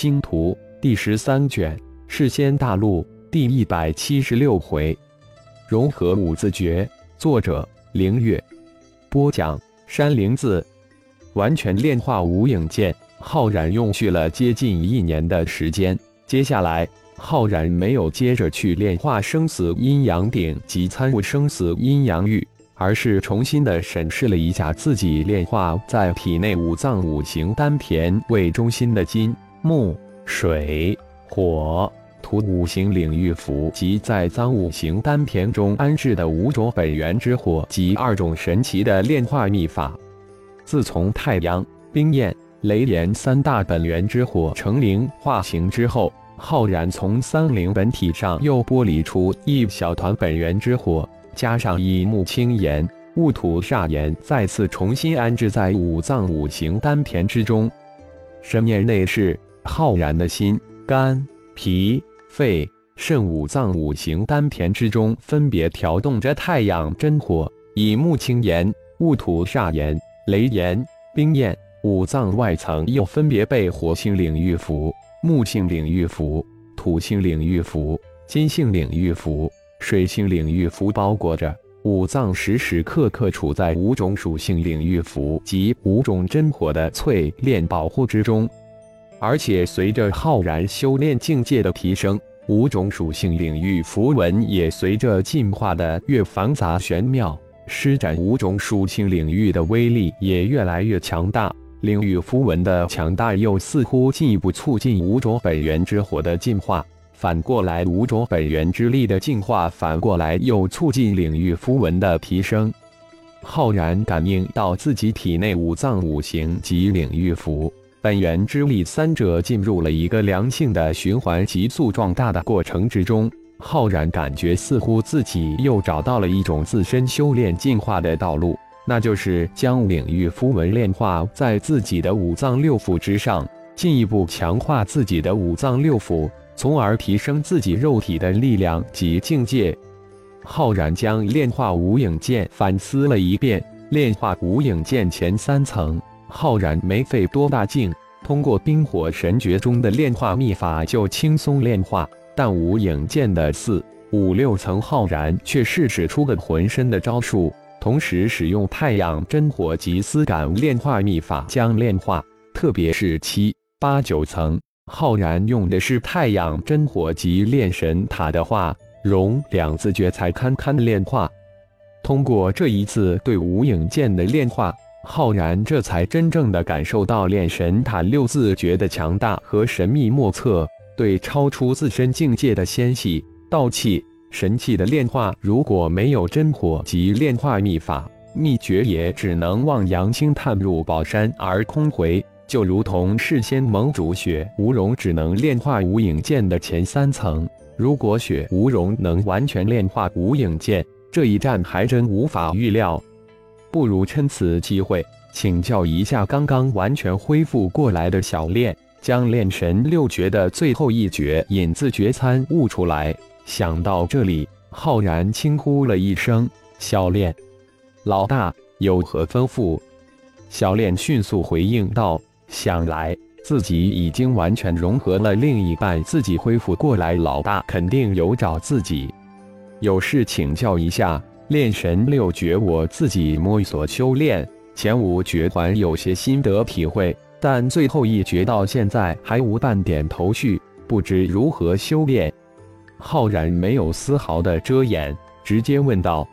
星图》第十三卷《世仙大陆》第一百七十六回，融合五字诀。作者：凌月。播讲：山灵子。完全炼化无影剑，浩然用去了接近一年的时间。接下来，浩然没有接着去炼化生死阴阳鼎及参悟生死阴阳玉。而是重新的审视了一下自己炼化在体内五脏五行丹田为中心的金木水火土五行领域符，及在脏五行丹田中安置的五种本源之火及二种神奇的炼化秘法。自从太阳、冰焰、雷炎三大本源之火成灵化形之后，浩然从三灵本体上又剥离出一小团本源之火。加上以木青炎、戊土煞炎再次重新安置在五脏五行丹田之中，神念内视，浩然的心、肝、脾、肺、肾五脏五行丹田之中分别调动着太阳真火，以木青炎、戊土煞炎、雷炎、冰焰五脏外层又分别被火性领域符、木性领域符、土性领域符、金性领域符。水性领域符包裹着五脏，时时刻刻处在五种属性领域符及五种真火的淬炼保护之中。而且随着浩然修炼境界的提升，五种属性领域符文也随着进化的越繁杂玄妙，施展五种属性领域的威力也越来越强大。领域符文的强大，又似乎进一步促进五种本源之火的进化。反过来，五种本源之力的进化，反过来又促进领域符文的提升。浩然感应到自己体内五脏五行及领域符本源之力三者进入了一个良性的循环、急速壮大的过程之中。浩然感觉似乎自己又找到了一种自身修炼进化的道路，那就是将领域符文炼化在自己的五脏六腑之上，进一步强化自己的五脏六腑。从而提升自己肉体的力量及境界。浩然将炼化无影剑反思了一遍，炼化无影剑前三层，浩然没费多大劲，通过冰火神诀中的炼化秘法就轻松炼化。但无影剑的四五六层，浩然却是使出了浑身的招数，同时使用太阳真火及丝感炼化秘法将炼化。特别是七八九层。浩然用的是太阳真火及炼神塔的化融两字诀才堪堪炼化。通过这一次对无影剑的炼化，浩然这才真正的感受到炼神塔六字诀的强大和神秘莫测。对超出自身境界的仙气、道气、神气的炼化，如果没有真火及炼化秘法秘诀，也只能望洋星探入宝山而空回。就如同事先盟主雪无容只能炼化无影剑的前三层，如果雪无容能完全炼化无影剑，这一战还真无法预料。不如趁此机会请教一下刚刚完全恢复过来的小炼，将炼神六绝的最后一绝引字诀参悟出来。想到这里，浩然轻呼了一声：“小炼，老大有何吩咐？”小炼迅速回应道。想来自己已经完全融合了另一半，自己恢复过来，老大肯定有找自己，有事请教一下。炼神六绝，我自己摸索修炼，前五绝还有些心得体会，但最后一绝到现在还无半点头绪，不知如何修炼。浩然没有丝毫的遮掩，直接问道：“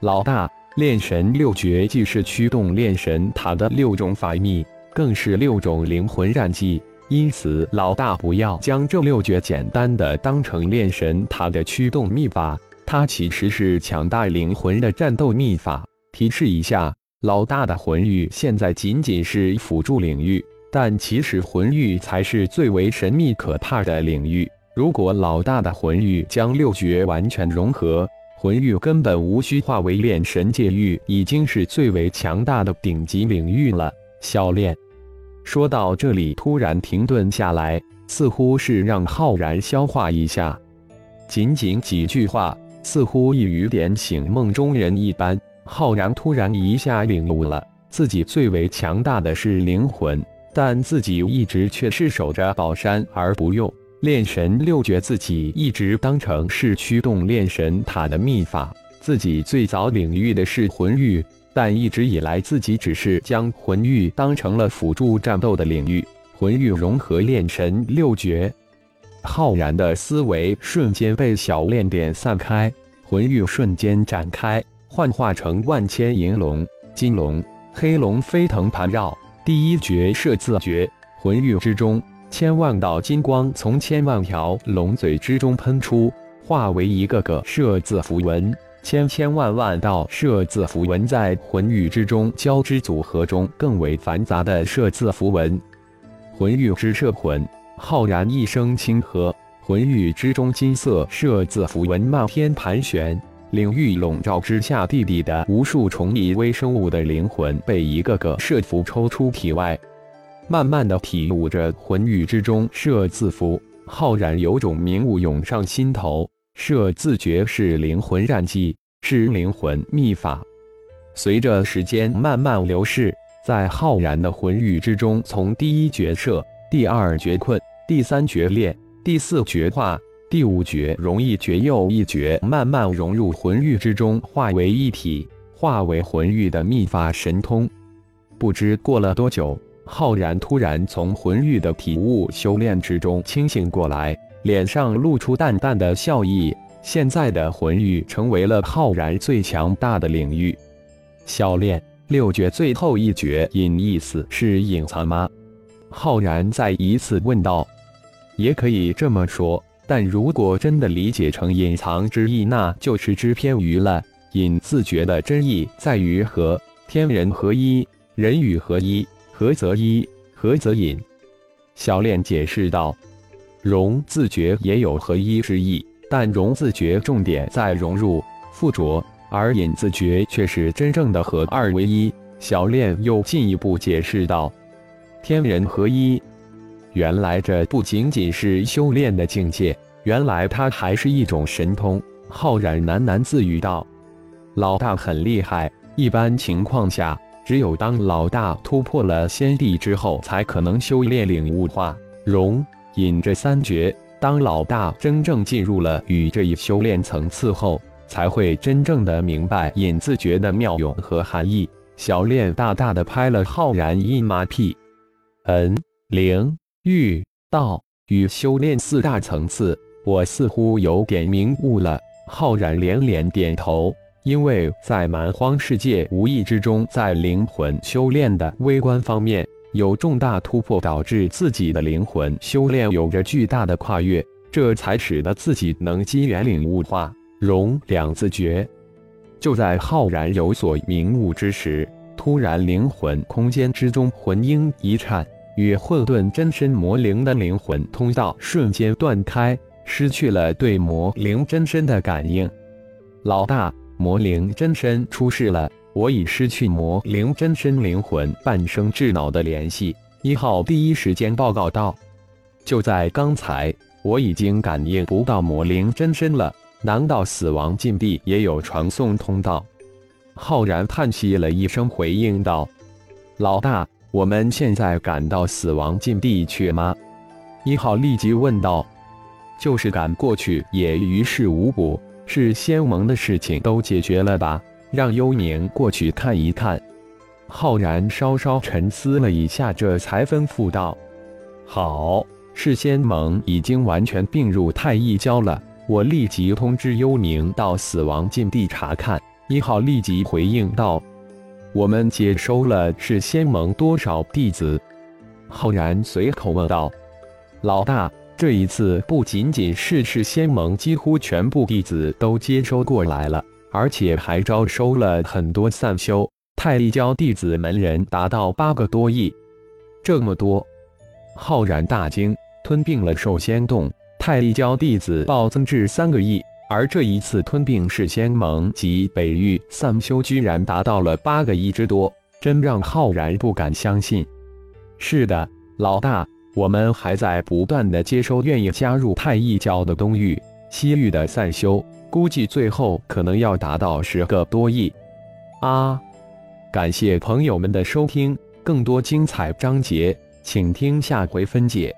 老大，炼神六绝既是驱动炼神塔的六种法秘。”更是六种灵魂染剂，因此老大不要将这六绝简单的当成炼神塔的驱动秘法，它其实是强大灵魂的战斗秘法。提示一下，老大的魂域现在仅仅是辅助领域，但其实魂域才是最为神秘可怕的领域。如果老大的魂域将六绝完全融合，魂域根本无需化为炼神界域，已经是最为强大的顶级领域了。小炼说到这里，突然停顿下来，似乎是让浩然消化一下。仅仅几句话，似乎一语点醒梦中人一般。浩然突然一下领悟了，自己最为强大的是灵魂，但自己一直却是守着宝山而不用。炼神六诀自己一直当成是驱动炼神塔的秘法，自己最早领域的是魂域，但一直以来自己只是将魂域当成了辅助战斗的领域。魂域融合炼神六诀，浩然的思维瞬间被小链点散开，魂域瞬间展开，幻化成万千银龙、金龙、黑龙飞腾盘绕。第一绝摄字诀，魂域之中。千万道金光从千万条龙嘴之中喷出，化为一个个设字符文。千千万万道设字符文在魂域之中交织组合中，更为繁杂的设字符文。魂域之摄魂，浩然一声轻喝，魂域之中金色设字符文漫天盘旋，领域笼罩之下，地底的无数虫蚁微生物的灵魂被一个个设符抽出体外。慢慢的体悟着魂域之中设字符，浩然有种明悟涌上心头。设字诀是灵魂战技，是灵魂秘法。随着时间慢慢流逝，在浩然的魂域之中，从第一绝设、第二绝困、第三绝炼、第四绝化、第五绝容易绝又一绝，慢慢融入魂域之中，化为一体，化为魂域的秘法神通。不知过了多久。浩然突然从魂域的体悟修炼之中清醒过来，脸上露出淡淡的笑意。现在的魂域成为了浩然最强大的领域。小炼六绝最后一绝隐意思是隐藏吗？浩然再一次问道。也可以这么说，但如果真的理解成隐藏之意，那就是知偏于了。隐自觉的真意在于和天人合一，人与合一。合则一，合则隐。小练解释道：“融字诀也有合一之意，但融字诀重点在融入、附着，而隐字诀却是真正的合二为一。”小练又进一步解释道：“天人合一，原来这不仅仅是修炼的境界，原来它还是一种神通。”浩然喃喃自语道：“老大很厉害，一般情况下。”只有当老大突破了先帝之后，才可能修炼领悟化融隐这三绝。当老大真正进入了与这一修炼层次后，才会真正的明白隐字诀的妙用和含义。小练大大的拍了浩然一马屁，嗯，灵欲道与修炼四大层次，我似乎有点明悟了。浩然连连点头。因为在蛮荒世界无意之中，在灵魂修炼的微观方面有重大突破，导致自己的灵魂修炼有着巨大的跨越，这才使得自己能机缘领悟化融两字诀。就在浩然有所明悟之时，突然灵魂空间之中魂婴一颤，与混沌真身魔灵的灵魂通道瞬间断开，失去了对魔灵真身的感应。老大。魔灵真身出事了，我已失去魔灵真身灵魂半生智脑的联系。一号第一时间报告道：“就在刚才，我已经感应不到魔灵真身了。难道死亡禁地也有传送通道？”浩然叹息了一声，回应道：“老大，我们现在赶到死亡禁地去吗？”一号立即问道：“就是赶过去，也于事无补。”是仙盟的事情都解决了吧？让幽冥过去看一看。浩然稍稍沉思了一下，这才吩咐道：“好，是仙盟已经完全并入太一教了，我立即通知幽冥到死亡禁地查看。”一号立即回应道：“我们接收了是仙盟多少弟子？”浩然随口问道：“老大。”这一次不仅仅是是仙盟几乎全部弟子都接收过来了，而且还招收了很多散修太一教弟子门人，达到八个多亿。这么多，浩然大惊，吞并了寿仙洞，太一教弟子暴增至三个亿，而这一次吞并是仙盟及北域散修居然达到了八个亿之多，真让浩然不敢相信。是的，老大。我们还在不断的接收愿意加入太一教的东域、西域的散修，估计最后可能要达到十个多亿。啊！感谢朋友们的收听，更多精彩章节，请听下回分解。